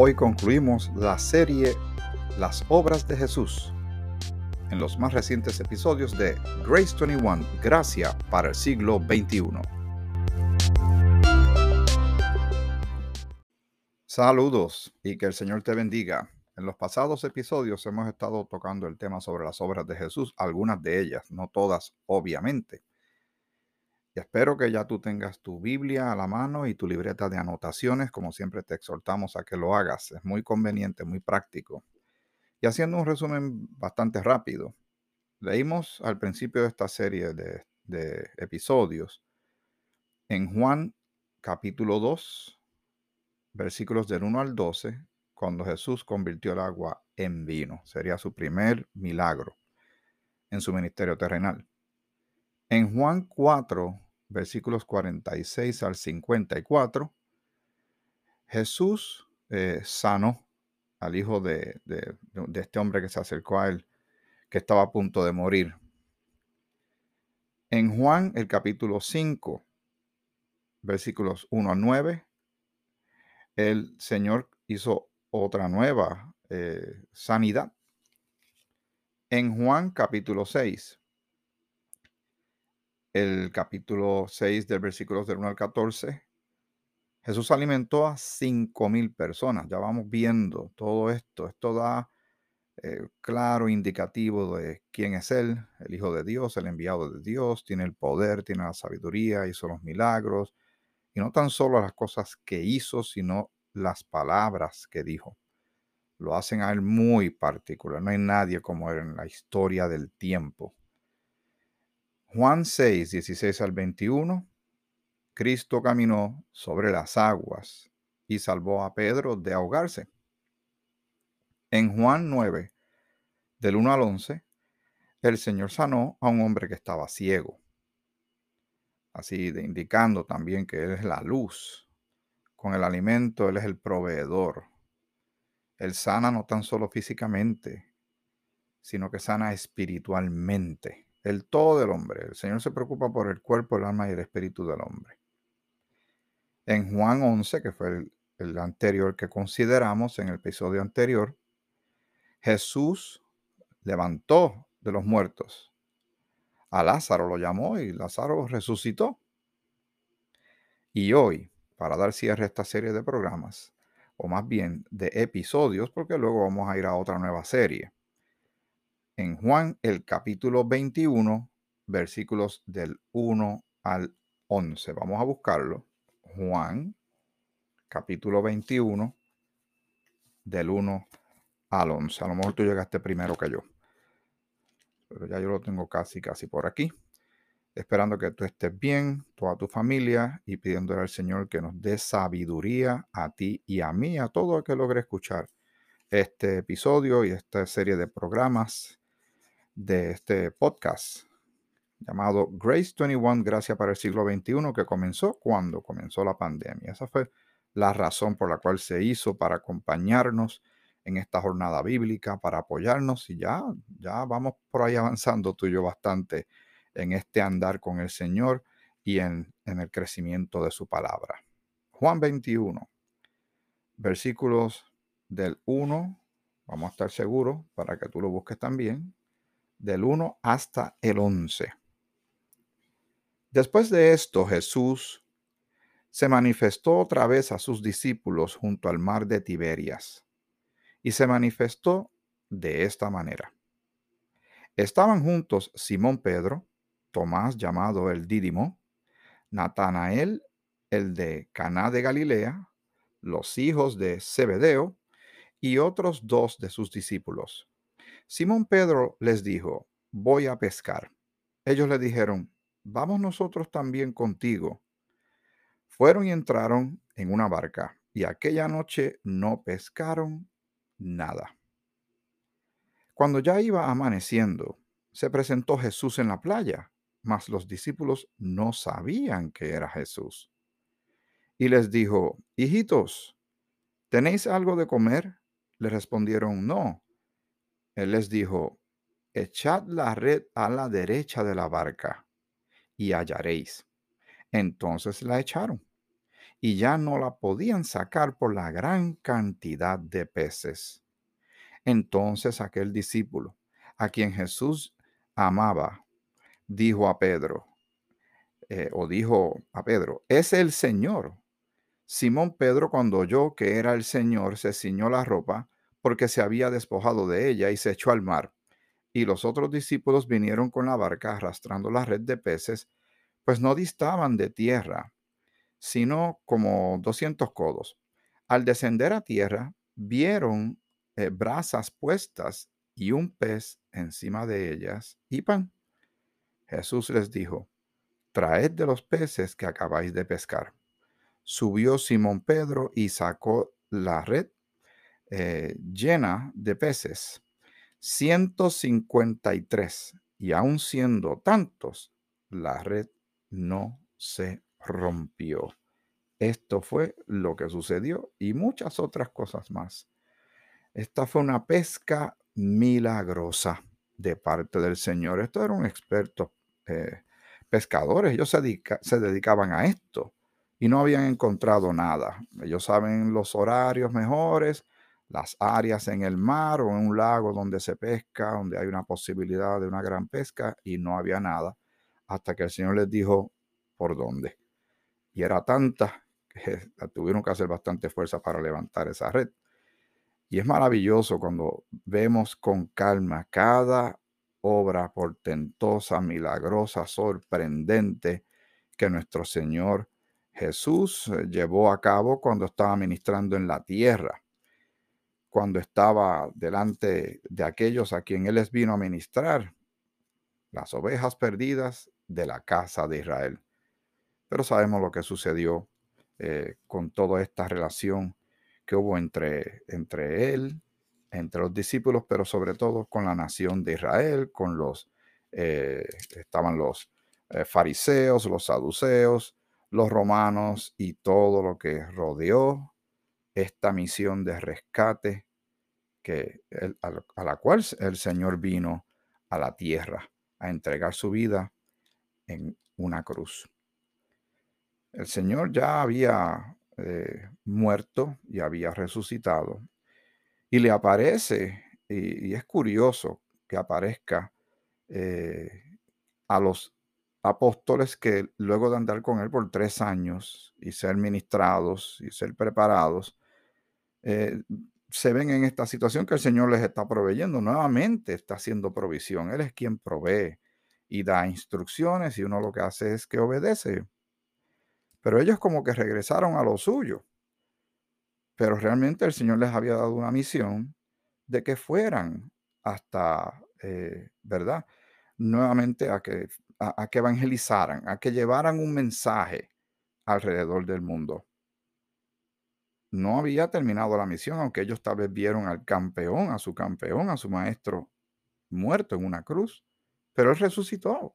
Hoy concluimos la serie Las obras de Jesús en los más recientes episodios de Grace 21, Gracia para el siglo XXI. Saludos y que el Señor te bendiga. En los pasados episodios hemos estado tocando el tema sobre las obras de Jesús, algunas de ellas, no todas, obviamente. Espero que ya tú tengas tu Biblia a la mano y tu libreta de anotaciones, como siempre te exhortamos a que lo hagas. Es muy conveniente, muy práctico. Y haciendo un resumen bastante rápido, leímos al principio de esta serie de, de episodios en Juan capítulo 2, versículos del 1 al 12, cuando Jesús convirtió el agua en vino. Sería su primer milagro en su ministerio terrenal. En Juan 4, versículos 46 al 54, Jesús eh, sanó al hijo de, de, de este hombre que se acercó a él, que estaba a punto de morir. En Juan, el capítulo 5, versículos 1 a 9, el Señor hizo otra nueva eh, sanidad. En Juan capítulo 6, el capítulo 6 del versículo del 1 al 14, Jesús alimentó a 5 mil personas. Ya vamos viendo todo esto. Esto da eh, claro indicativo de quién es Él, el Hijo de Dios, el enviado de Dios. Tiene el poder, tiene la sabiduría, hizo los milagros y no tan solo las cosas que hizo, sino las palabras que dijo. Lo hacen a él muy particular. No hay nadie como él en la historia del tiempo. Juan 6, 16 al 21. Cristo caminó sobre las aguas y salvó a Pedro de ahogarse. En Juan 9, del 1 al 11, el Señor sanó a un hombre que estaba ciego así indicando también que Él es la luz. Con el alimento Él es el proveedor. Él sana no tan solo físicamente, sino que sana espiritualmente. El todo del hombre. El Señor se preocupa por el cuerpo, el alma y el espíritu del hombre. En Juan 11, que fue el, el anterior que consideramos en el episodio anterior, Jesús levantó de los muertos a Lázaro lo llamó y Lázaro resucitó. Y hoy, para dar cierre a esta serie de programas, o más bien de episodios, porque luego vamos a ir a otra nueva serie. En Juan, el capítulo 21, versículos del 1 al 11. Vamos a buscarlo. Juan, capítulo 21, del 1 al 11. A lo mejor tú llegaste primero que yo pero ya yo lo tengo casi, casi por aquí. Esperando que tú estés bien, toda tu familia, y pidiéndole al Señor que nos dé sabiduría a ti y a mí, a todo el que logre escuchar este episodio y esta serie de programas de este podcast llamado Grace 21, Gracia para el siglo XXI, que comenzó cuando comenzó la pandemia. Esa fue la razón por la cual se hizo para acompañarnos en esta jornada bíblica para apoyarnos y ya, ya vamos por ahí avanzando tú y yo bastante en este andar con el Señor y en, en el crecimiento de su palabra. Juan 21, versículos del 1, vamos a estar seguros para que tú lo busques también, del 1 hasta el 11. Después de esto, Jesús se manifestó otra vez a sus discípulos junto al mar de Tiberias y se manifestó de esta manera. Estaban juntos Simón Pedro, Tomás llamado el Dídimo, Natanael el de Caná de Galilea, los hijos de Zebedeo y otros dos de sus discípulos. Simón Pedro les dijo, voy a pescar. Ellos le dijeron, vamos nosotros también contigo. Fueron y entraron en una barca, y aquella noche no pescaron nada. Cuando ya iba amaneciendo, se presentó Jesús en la playa, mas los discípulos no sabían que era Jesús. Y les dijo, hijitos, ¿tenéis algo de comer? Le respondieron, no. Él les dijo, echad la red a la derecha de la barca y hallaréis. Entonces la echaron y ya no la podían sacar por la gran cantidad de peces. Entonces aquel discípulo, a quien Jesús amaba, dijo a Pedro, eh, o dijo a Pedro, es el Señor. Simón Pedro, cuando oyó que era el Señor, se ciñó la ropa porque se había despojado de ella y se echó al mar. Y los otros discípulos vinieron con la barca arrastrando la red de peces, pues no distaban de tierra, sino como doscientos codos. Al descender a tierra, vieron eh, brasas puestas y un pez encima de ellas y pan. Jesús les dijo, traed de los peces que acabáis de pescar. Subió Simón Pedro y sacó la red eh, llena de peces, 153, y aun siendo tantos, la red no se rompió. Esto fue lo que sucedió y muchas otras cosas más. Esta fue una pesca milagrosa de parte del Señor. Esto era un experto eh, pescadores, ellos se, se dedicaban a esto y no habían encontrado nada. Ellos saben los horarios mejores, las áreas en el mar o en un lago donde se pesca, donde hay una posibilidad de una gran pesca y no había nada hasta que el Señor les dijo por dónde. Y era tanta que tuvieron que hacer bastante fuerza para levantar esa red. Y es maravilloso cuando vemos con calma cada obra portentosa, milagrosa, sorprendente que nuestro Señor Jesús eh, llevó a cabo cuando estaba ministrando en la tierra, cuando estaba delante de aquellos a quien Él les vino a ministrar, las ovejas perdidas de la casa de Israel. Pero sabemos lo que sucedió eh, con toda esta relación que hubo entre, entre Él entre los discípulos, pero sobre todo con la nación de Israel, con los, eh, estaban los eh, fariseos, los saduceos, los romanos y todo lo que rodeó esta misión de rescate que a, la cual el Señor vino a la tierra a entregar su vida en una cruz. El Señor ya había eh, muerto y había resucitado y le aparece, y, es curioso que aparezca eh, a los apóstoles que luego de andar con él por tres años y ser ministrados y ser preparados, eh, se ven en esta situación que el Señor les está proveyendo. Nuevamente está haciendo provisión. Él es quien provee y da instrucciones y uno lo que hace es que obedece. Pero ellos como que regresaron a lo suyo. Pero realmente el Señor les había dado una misión de que fueran hasta, eh, ¿verdad? Nuevamente a que, a, que evangelizaran, a que llevaran un mensaje alrededor del mundo. No había terminado la misión, aunque ellos tal vez vieron al campeón, a su campeón, a su maestro muerto en una cruz, pero él resucitó.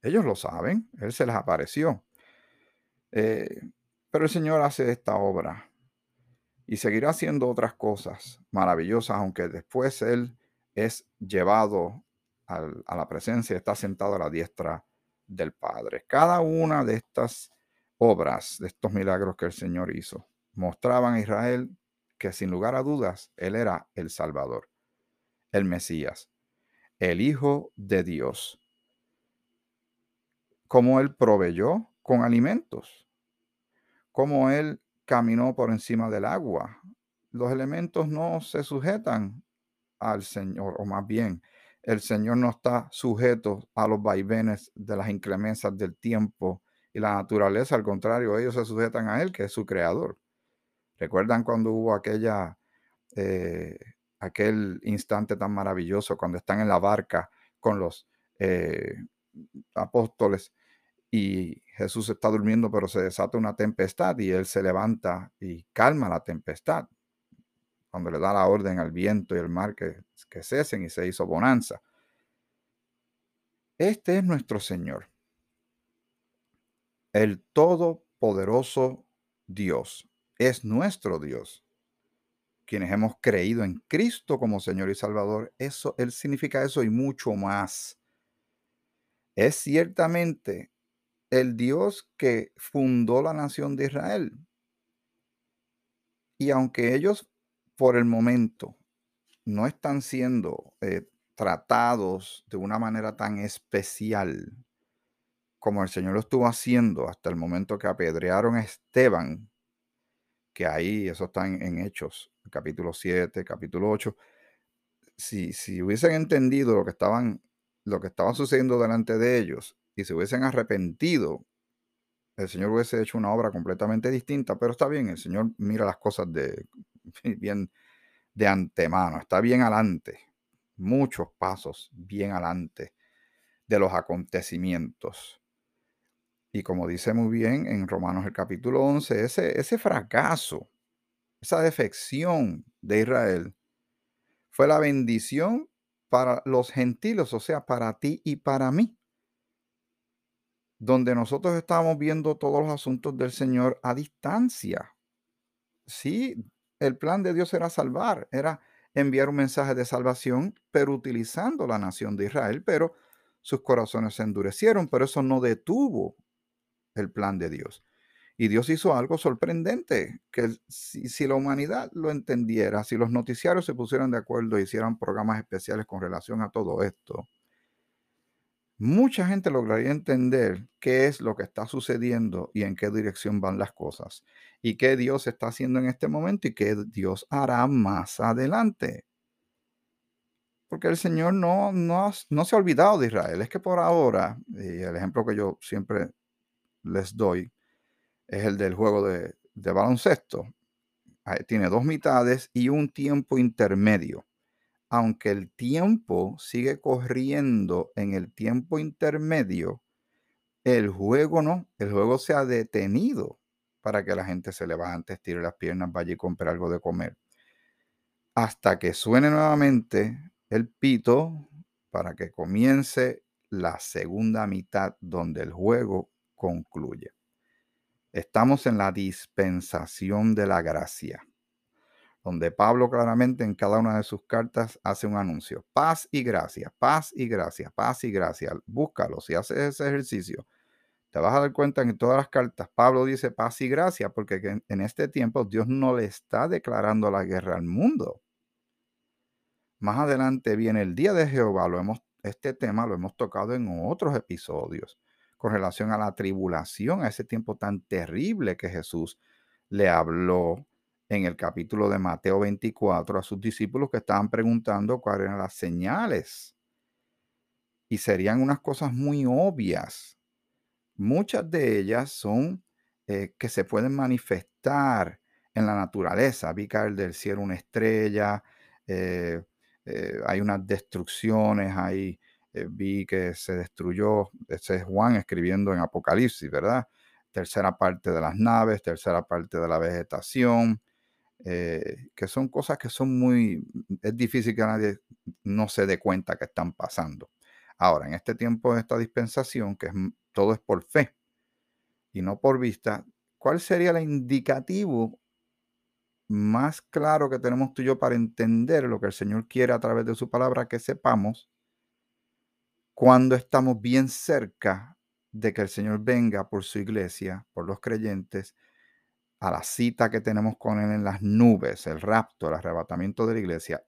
Ellos lo saben, él se les apareció. Eh, pero el Señor hace esta obra y seguirá haciendo otras cosas maravillosas, aunque después Él es llevado a la presencia, está sentado a la diestra del Padre. Cada una de estas obras, de estos milagros que el Señor hizo, mostraban a Israel que sin lugar a dudas Él era el Salvador, el Mesías, el Hijo de Dios. Como Él proveyó con alimentos, como Él caminó por encima del agua. Los elementos no se sujetan al Señor, o más bien, el Señor no está sujeto a los vaivenes de las inclemencias del tiempo y la naturaleza, al contrario, ellos se sujetan a Él, que es su creador. ¿Recuerdan cuando hubo aquella, eh, aquel instante tan maravilloso cuando están en la barca con los eh, apóstoles y Jesús está durmiendo, pero se desata una tempestad y él se levanta y calma la tempestad. Cuando le da la orden al viento y al mar que, que cesen y se hizo bonanza. Este es nuestro Señor, el todopoderoso Dios, es nuestro Dios. Quienes hemos creído en Cristo como Señor y Salvador, eso, Él significa eso y mucho más. Es ciertamente el Dios que fundó la nación de Israel. Y aunque ellos por el momento no están siendo eh, tratados de una manera tan especial como el Señor lo estuvo haciendo hasta el momento que apedrearon a Esteban, que ahí, eso está en, Hechos, capítulo 7, capítulo 8. Si, si hubiesen entendido lo que, estaban, lo que estaba sucediendo delante de ellos y se hubiesen arrepentido, el Señor hubiese hecho una obra completamente distinta, pero está bien, el Señor mira las cosas de bien de antemano, está bien adelante, muchos pasos bien adelante de los acontecimientos. Y como dice muy bien en Romanos el capítulo 11, ese, ese fracaso, esa defección de Israel, fue la bendición para los gentiles, o sea, para ti y para mí. Donde nosotros estábamos viendo todos los asuntos del Señor a distancia. Sí, el plan de Dios era salvar, era enviar un mensaje de salvación, pero utilizando la nación de Israel, pero sus corazones se endurecieron, pero eso no detuvo el plan de Dios. Y Dios hizo algo sorprendente, que si, la humanidad lo entendiera, si los noticiarios se pusieran de acuerdo e hicieran programas especiales con relación a todo esto, mucha gente lograría entender qué es lo que está sucediendo y en qué dirección van las cosas, y qué Dios está haciendo en este momento y qué Dios hará más adelante. Porque el Señor no, no, no se ha olvidado de Israel. Es que por ahora, el ejemplo que yo siempre les doy es el del juego de, baloncesto. Tiene dos mitades y un tiempo intermedio. Aunque el tiempo sigue corriendo en el tiempo intermedio, el juego no, el juego se ha detenido para que la gente se levante, estire las piernas, vaya y compre algo de comer. Hasta que suene nuevamente el pito para que comience la segunda mitad donde el juego concluye. Estamos en la dispensación de la gracia, donde Pablo claramente en cada una de sus cartas hace un anuncio. Paz y gracia, paz y gracia, paz y gracia. Búscalo, si haces ese ejercicio, te vas a dar cuenta que en todas las cartas Pablo dice paz y gracia, porque en este tiempo Dios no le está declarando la guerra al mundo. Más adelante viene el día de Jehová, lo hemos, este tema lo hemos tocado en otros episodios con relación a la tribulación, a ese tiempo tan terrible que Jesús le habló en el capítulo de Mateo 24 a sus discípulos que estaban preguntando cuáles eran las señales. Y serían unas cosas muy obvias. Muchas de ellas son eh, que se pueden manifestar en la naturaleza. Vi caer del cielo una estrella, eh, eh, hay unas destrucciones, hay eh, vi que se destruyó, ese es Juan escribiendo en Apocalipsis, ¿verdad? Tercera parte de las naves, tercera parte de la vegetación, eh, que son cosas que son muy, es difícil que nadie no se dé cuenta que están pasando. Ahora, en este tiempo de esta dispensación, que todo es por fe y no por vista, ¿cuál sería el indicativo más claro que tenemos tú y yo para entender lo que el Señor quiere a través de su palabra que sepamos cuando estamos bien cerca de que el Señor venga por su iglesia, por los creyentes, a la cita que tenemos con Él en las nubes, el rapto, el arrebatamiento de la iglesia,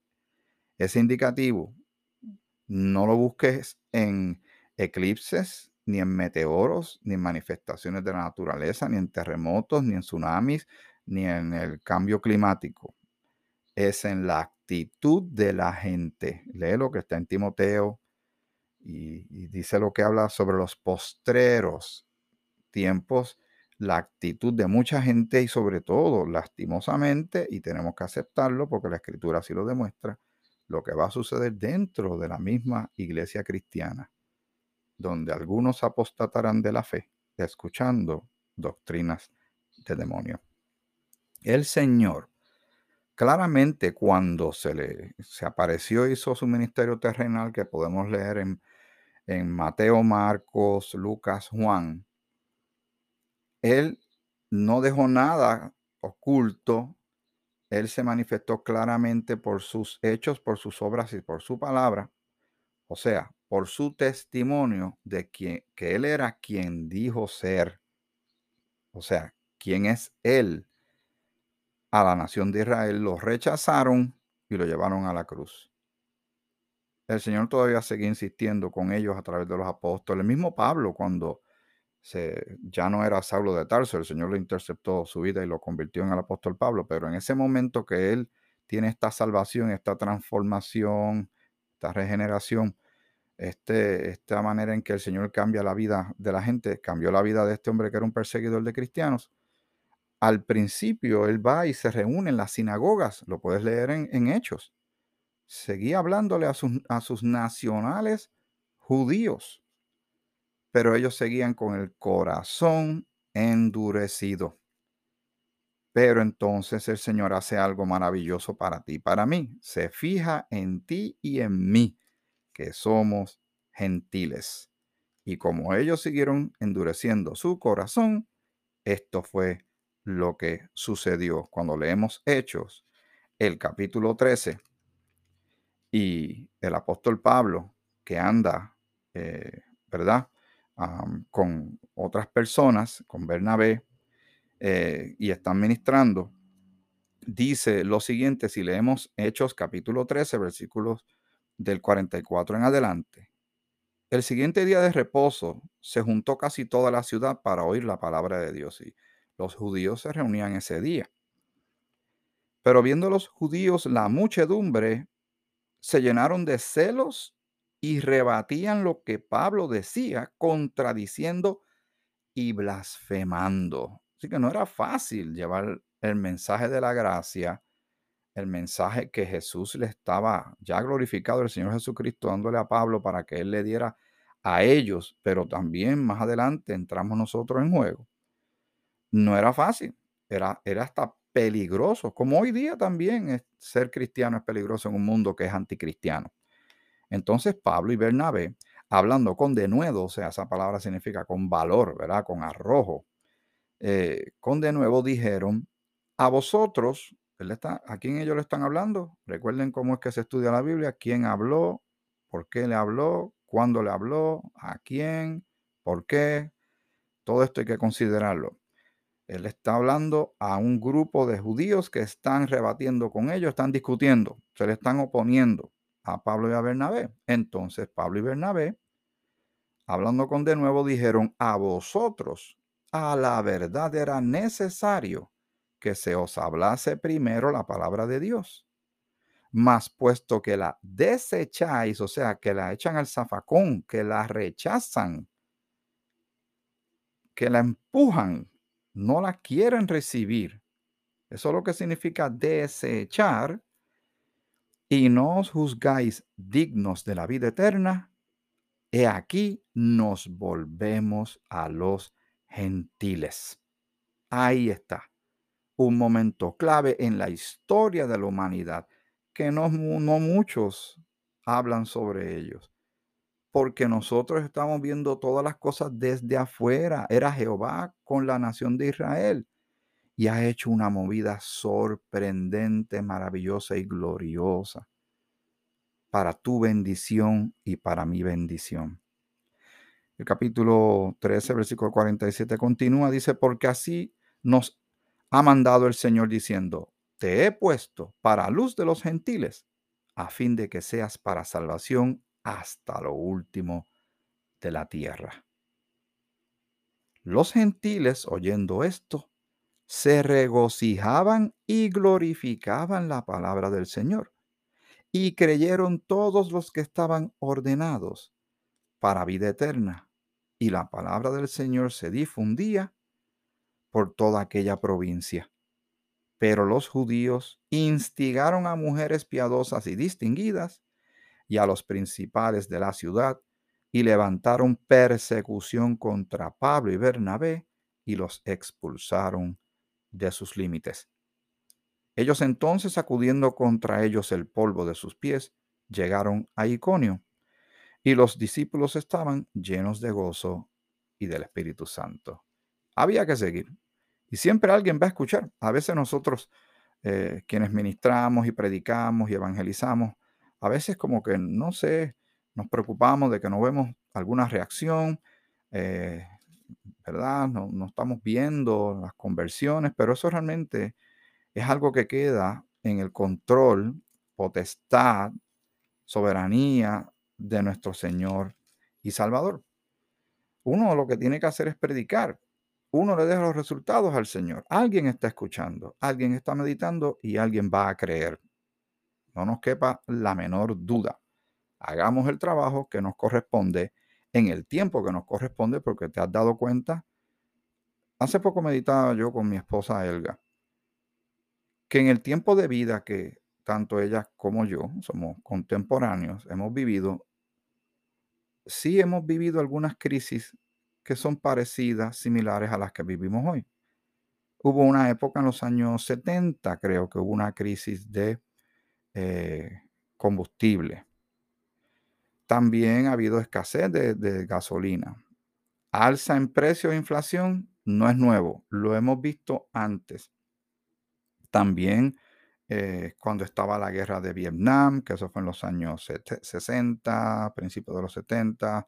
ese indicativo no lo busques en eclipses, ni en meteoros, ni en manifestaciones de la naturaleza, ni en terremotos, ni en tsunamis, ni en el cambio climático. Es en la actitud de la gente. Lee lo que está en Timoteo y, dice lo que habla sobre los postreros tiempos, la actitud de mucha gente y sobre todo, lastimosamente, y tenemos que aceptarlo porque la escritura así lo demuestra, lo que va a suceder dentro de la misma iglesia cristiana, donde algunos apostatarán de la fe, escuchando doctrinas de demonio. El Señor, claramente cuando se le se apareció, hizo su ministerio terrenal, que podemos leer en en Mateo, Marcos, Lucas, Juan, él no dejó nada oculto. Él se manifestó claramente por sus hechos, por sus obras y por su palabra, O sea, por su testimonio de que, que él era quien dijo ser. O sea, quién es él a la nación de Israel, lo rechazaron y lo llevaron a la cruz. El Señor todavía seguía insistiendo con ellos a través de los apóstoles. El mismo Pablo, cuando ya no era Saulo de Tarso, el Señor le interceptó su vida y lo convirtió en el apóstol Pablo, pero en ese momento que él tiene esta salvación, esta transformación, esta regeneración, este, esta manera en que el Señor cambia la vida de la gente, cambió la vida de este hombre que era un perseguidor de cristianos. Al principio él va y se reúne en las sinagogas, lo puedes leer en Hechos seguía hablándole a sus, a sus nacionales judíos, pero ellos seguían con el corazón endurecido. Pero entonces el Señor hace algo maravilloso para ti, para mí. Se fija en ti y en mí, que somos gentiles. Y como ellos siguieron endureciendo su corazón, esto fue lo que sucedió. Cuando leemos Hechos, el capítulo 13, y el apóstol Pablo, que anda, eh, ¿verdad? con otras personas, con Bernabé, eh, y están ministrando, dice lo siguiente, si leemos Hechos capítulo 13, versículos del 44 en adelante. El siguiente día de reposo se juntó casi toda la ciudad para oír la palabra de Dios y los judíos se reunían ese día. Pero viendo los judíos la muchedumbre, se llenaron de celos y rebatían lo que Pablo decía, contradiciendo y blasfemando. Así que no era fácil llevar el mensaje de la gracia, el mensaje que Jesús le estaba ya glorificado, el Señor Jesucristo, dándole a Pablo para que él le diera a ellos, pero también más adelante entramos nosotros en juego. No era fácil, era, era hasta peligroso, como hoy día también ser cristiano es peligroso en un mundo que es anticristiano. Entonces Pablo y Bernabé, hablando con denuedo, o sea, esa palabra significa con valor, ¿verdad? Con arrojo, eh, con denuedo dijeron, a vosotros, él está, ¿a quién ellos le están hablando? Recuerden cómo es que se estudia la Biblia, quién habló, por qué le habló, cuándo le habló, a quién, por qué. Todo esto hay que considerarlo. Él está hablando a un grupo de judíos que están rebatiendo con ellos, están discutiendo, se le están oponiendo a Pablo y a Bernabé. Entonces Pablo y Bernabé, hablando con de nuevo, dijeron, a vosotros, a la verdad era necesario que se os hablase primero la palabra de Dios. Mas puesto que la desecháis, o sea, que la echan al zafacón, que la rechazan, que la empujan, no la quieren recibir. Eso es lo que significa desechar. Y no os juzgáis dignos de la vida eterna. He aquí nos volvemos a los gentiles. Ahí está. Un momento clave en la historia de la humanidad que no, no muchos hablan sobre ellos porque nosotros estamos viendo todas las cosas desde afuera. Era Jehová con la nación de Israel y ha hecho una movida sorprendente, maravillosa y gloriosa para tu bendición y para mi bendición. El capítulo 13, versículo 47 continúa, dice, porque así nos ha mandado el Señor diciendo, te he puesto para luz de los gentiles, a fin de que seas para salvación hasta lo último de la tierra. Los gentiles, oyendo esto, se regocijaban y glorificaban la palabra del Señor. Y creyeron todos los que estaban ordenados para vida eterna. Y la palabra del Señor se difundía por toda aquella provincia. Pero los judíos instigaron a mujeres piadosas y distinguidas y a los principales de la ciudad y levantaron persecución contra Pablo y Bernabé y los expulsaron de sus límites. Ellos entonces, acudiendo contra ellos el polvo de sus pies, llegaron a Iconio, y los discípulos estaban llenos de gozo y del Espíritu Santo. Había que seguir. Y siempre alguien va a escuchar. A veces nosotros, eh, quienes ministramos y predicamos y evangelizamos, a veces como que, no sé, nos preocupamos de que no vemos alguna reacción, eh, ¿verdad? No, no estamos viendo las conversiones, pero eso realmente es algo que queda en el control, potestad, soberanía de nuestro Señor y Salvador. Uno lo que tiene que hacer es predicar. Uno le deja los resultados al Señor. Alguien está escuchando, alguien está meditando y alguien va a creer. No nos quepa la menor duda. Hagamos el trabajo que nos corresponde en el tiempo que nos corresponde porque te has dado cuenta. Hace poco meditaba yo con mi esposa Elga que en el tiempo de vida que tanto ella como yo somos contemporáneos, hemos vivido, sí hemos vivido algunas crisis que son parecidas, similares a las que vivimos hoy. Hubo una época en los años 70, creo que hubo una crisis de eh, combustible. También ha habido escasez de, gasolina. Alza en precio e inflación no es nuevo, lo hemos visto antes. También eh, cuando estaba la guerra de Vietnam, que eso fue en los años 60, principios de los 70.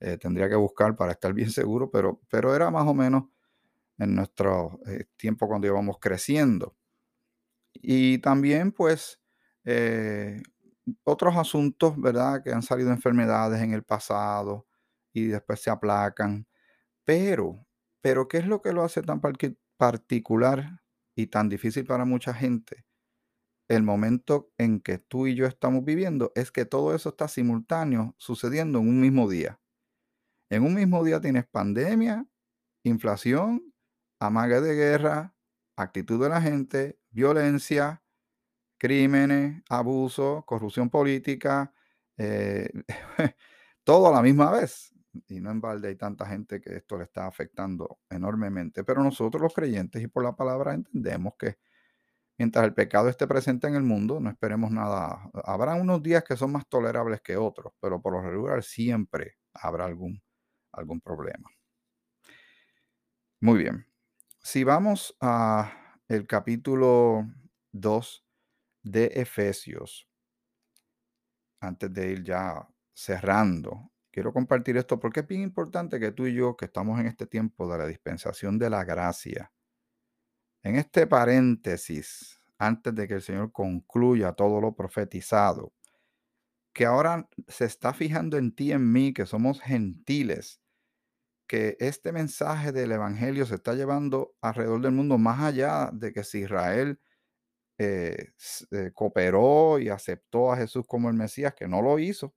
Eh, tendría que buscar para estar bien seguro, pero, pero era más o menos en nuestro eh, tiempo cuando íbamos creciendo. Y también, pues, otros asuntos, ¿verdad? Que han salido enfermedades en el pasado y después se aplacan. Pero, pero, ¿qué es lo que lo hace tan particular y tan difícil para mucha gente, el momento en que tú y yo estamos viviendo es que todo eso está simultáneo sucediendo en un mismo día. En un mismo día tienes pandemia, inflación, amague de guerra, actitud de la gente, violencia, crímenes, abuso, corrupción política, eh, todo a la misma vez. Y no en balde hay tanta gente que esto le está afectando enormemente. Pero nosotros los creyentes y por la palabra entendemos que mientras el pecado esté presente en el mundo, no esperemos nada. Habrá unos días que son más tolerables que otros, pero por lo regular siempre habrá algún, algún problema. Muy bien. Si vamos a el capítulo 2 de Efesios, antes de ir ya cerrando Quiero compartir esto porque es bien importante que tú y yo, que estamos en este tiempo de la dispensación de la gracia, en este paréntesis, antes de que el Señor concluya todo lo profetizado, que ahora se está fijando en ti en mí, que somos gentiles, que este mensaje del Evangelio se está llevando alrededor del mundo, más allá de que si Israel eh, eh, cooperó y aceptó a Jesús como el Mesías, que no lo hizo,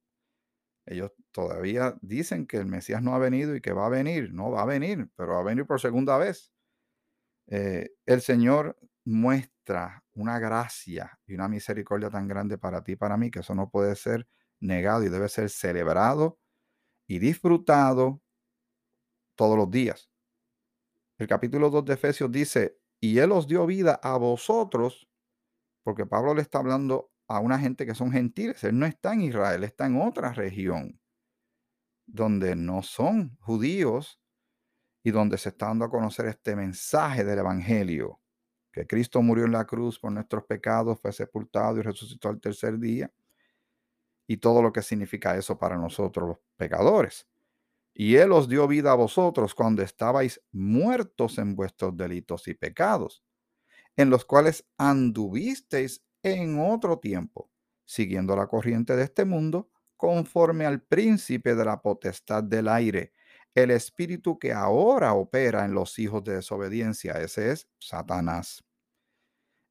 ellos todavía dicen que el Mesías no ha venido y que va a venir. No va a venir, pero va a venir por segunda vez. Eh, el Señor muestra una gracia y una misericordia tan grande para ti y para mí que eso no puede ser negado y debe ser celebrado y disfrutado todos los días. El capítulo 2 de Efesios dice, y Él os dio vida a vosotros, porque Pablo le está hablando a una gente que son gentiles. Él no está en Israel, está en otra región donde no son judíos y donde se está dando a conocer este mensaje del Evangelio, que Cristo murió en la cruz por nuestros pecados, fue sepultado y resucitó al tercer día, y todo lo que significa eso para nosotros los pecadores. Y Él os dio vida a vosotros cuando estabais muertos en vuestros delitos y pecados, en los cuales anduvisteis en otro tiempo, siguiendo la corriente de este mundo, conforme al príncipe de la potestad del aire, el espíritu que ahora opera en los hijos de desobediencia, ese es Satanás,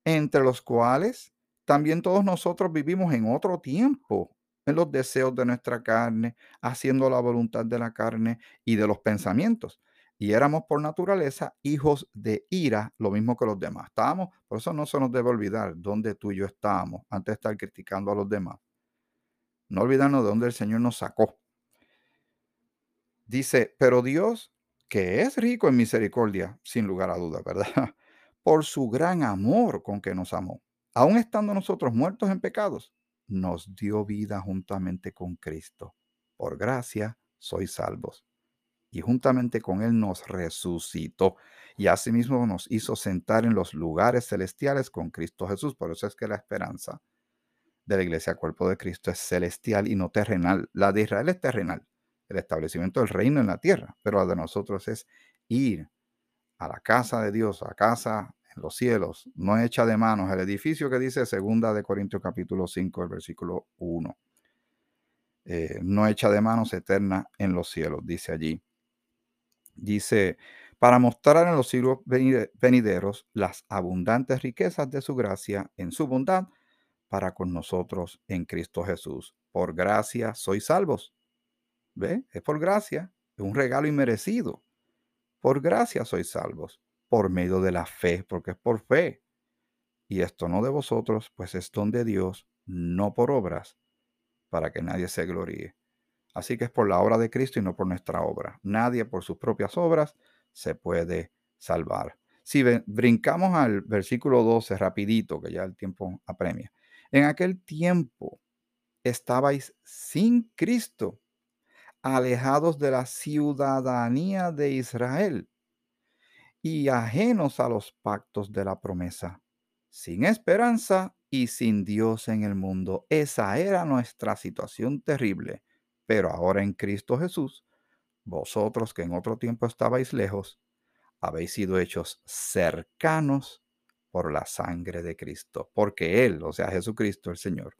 entre los cuales también todos nosotros vivimos en otro tiempo, en los deseos de nuestra carne, haciendo la voluntad de la carne y de los pensamientos y éramos por naturaleza hijos de ira, lo mismo que los demás. Estábamos, por eso no se nos debe olvidar dónde tú y yo estábamos antes de estar criticando a los demás. No olvidarnos de dónde el Señor nos sacó. Dice, pero Dios, que es rico en misericordia, sin lugar a duda, ¿verdad? Por su gran amor con que nos amó, aun estando nosotros muertos en pecados, nos dio vida juntamente con Cristo. Por gracia sois salvos y juntamente con Él nos resucitó y asimismo nos hizo sentar en los lugares celestiales con Cristo Jesús. Por eso es que la esperanza de la iglesia cuerpo de Cristo es celestial y no terrenal. La de Israel es terrenal, el establecimiento del reino en la tierra, pero la de nosotros es ir a la casa de Dios, a casa en los cielos, no hecha de manos, el edificio que dice segunda de Corintios capítulo 5, el versículo 1. Eh, no hecha de manos, eterna en los cielos, dice allí. Dice, para mostrar en los siglos venideros las abundantes riquezas de su gracia en su bondad para con nosotros en Cristo Jesús. Por gracia sois salvos. ¿Ve? Es por gracia, es un regalo inmerecido. Por gracia sois salvos, por medio de la fe, porque es por fe. Y esto no de vosotros, pues es don de Dios, no por obras, para que nadie se gloríe. Así que es por la obra de Cristo y no por nuestra obra. Nadie por sus propias obras se puede salvar. Si brincamos al versículo 12 rapidito, que ya el tiempo apremia. En aquel tiempo estabais sin Cristo, alejados de la ciudadanía de Israel y ajenos a los pactos de la promesa, sin esperanza y sin Dios en el mundo. Esa era nuestra situación terrible. Pero ahora en Cristo Jesús, vosotros que en otro tiempo estabais lejos, habéis sido hechos cercanos por la sangre de Cristo, porque Él, o sea, Jesucristo el Señor,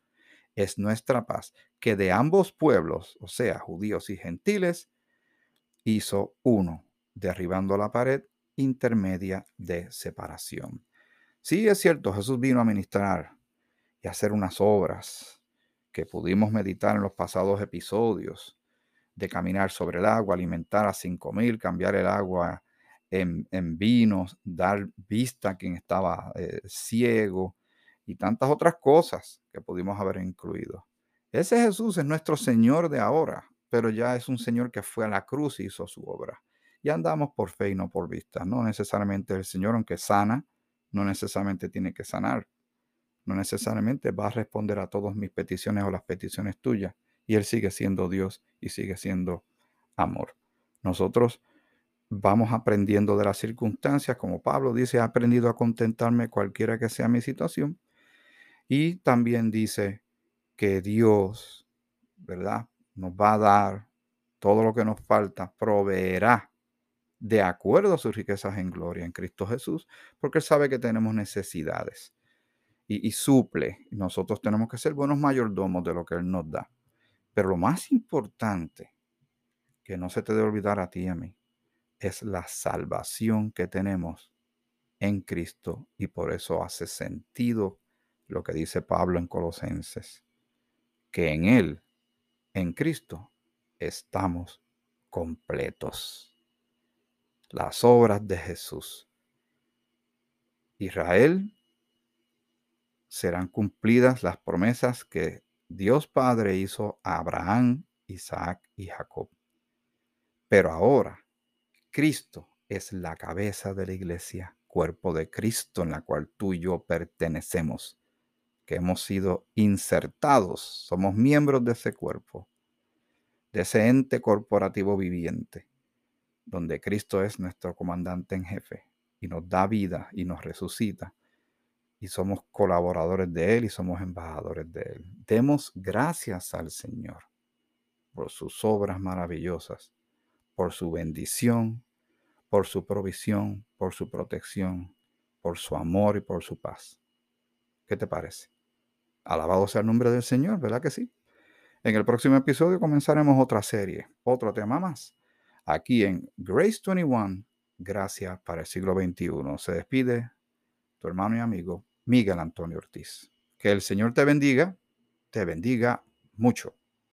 es nuestra paz, que de ambos pueblos, o sea, judíos y gentiles, hizo uno, derribando la pared intermedia de separación. Sí, es cierto, Jesús vino a ministrar y hacer unas obras que pudimos meditar en los pasados episodios, de caminar sobre el agua, alimentar a cinco mil, cambiar el agua en, en vinos, dar vista a quien estaba eh, ciego y tantas otras cosas que pudimos haber incluido. Ese Jesús es nuestro Señor de ahora, pero ya es un Señor que fue a la cruz y hizo su obra. Y andamos por fe y no por vista. No necesariamente el Señor, aunque sana, no necesariamente tiene que sanar no necesariamente va a responder a todas mis peticiones o las peticiones tuyas. Y Él sigue siendo Dios y sigue siendo amor. Nosotros vamos aprendiendo de las circunstancias, como Pablo dice, he aprendido a contentarme cualquiera que sea mi situación. Y también dice que Dios, ¿verdad? Nos va a dar todo lo que nos falta, proveerá de acuerdo a sus riquezas en gloria en Cristo Jesús, porque Él sabe que tenemos necesidades y, suple. Nosotros tenemos que ser buenos mayordomos de lo que Él nos da. Pero lo más importante, que no se te debe olvidar a ti y a mí, es la salvación que tenemos en Cristo y por eso hace sentido lo que dice Pablo en Colosenses, que en Él, en Cristo, estamos completos. Las obras de Jesús. Israel serán cumplidas las promesas que Dios Padre hizo a Abraham, Isaac y Jacob. Pero ahora, Cristo es la cabeza de la iglesia, cuerpo de Cristo en la cual tú y yo pertenecemos, que hemos sido insertados, somos miembros de ese cuerpo, de ese ente corporativo viviente, donde Cristo es nuestro comandante en jefe y nos da vida y nos resucita y somos colaboradores de Él y somos embajadores de Él. Demos gracias al Señor por sus obras maravillosas, por su bendición, por su provisión, por su protección, por su amor y por su paz. ¿Qué te parece? Alabado sea el nombre del Señor, ¿verdad que sí? En el próximo episodio comenzaremos otra serie, otro tema más, aquí en Grace 21, Gracias para el siglo XXI. Se despide tu hermano y amigo Miguel Antonio Ortiz. Que el Señor te bendiga, te bendiga mucho.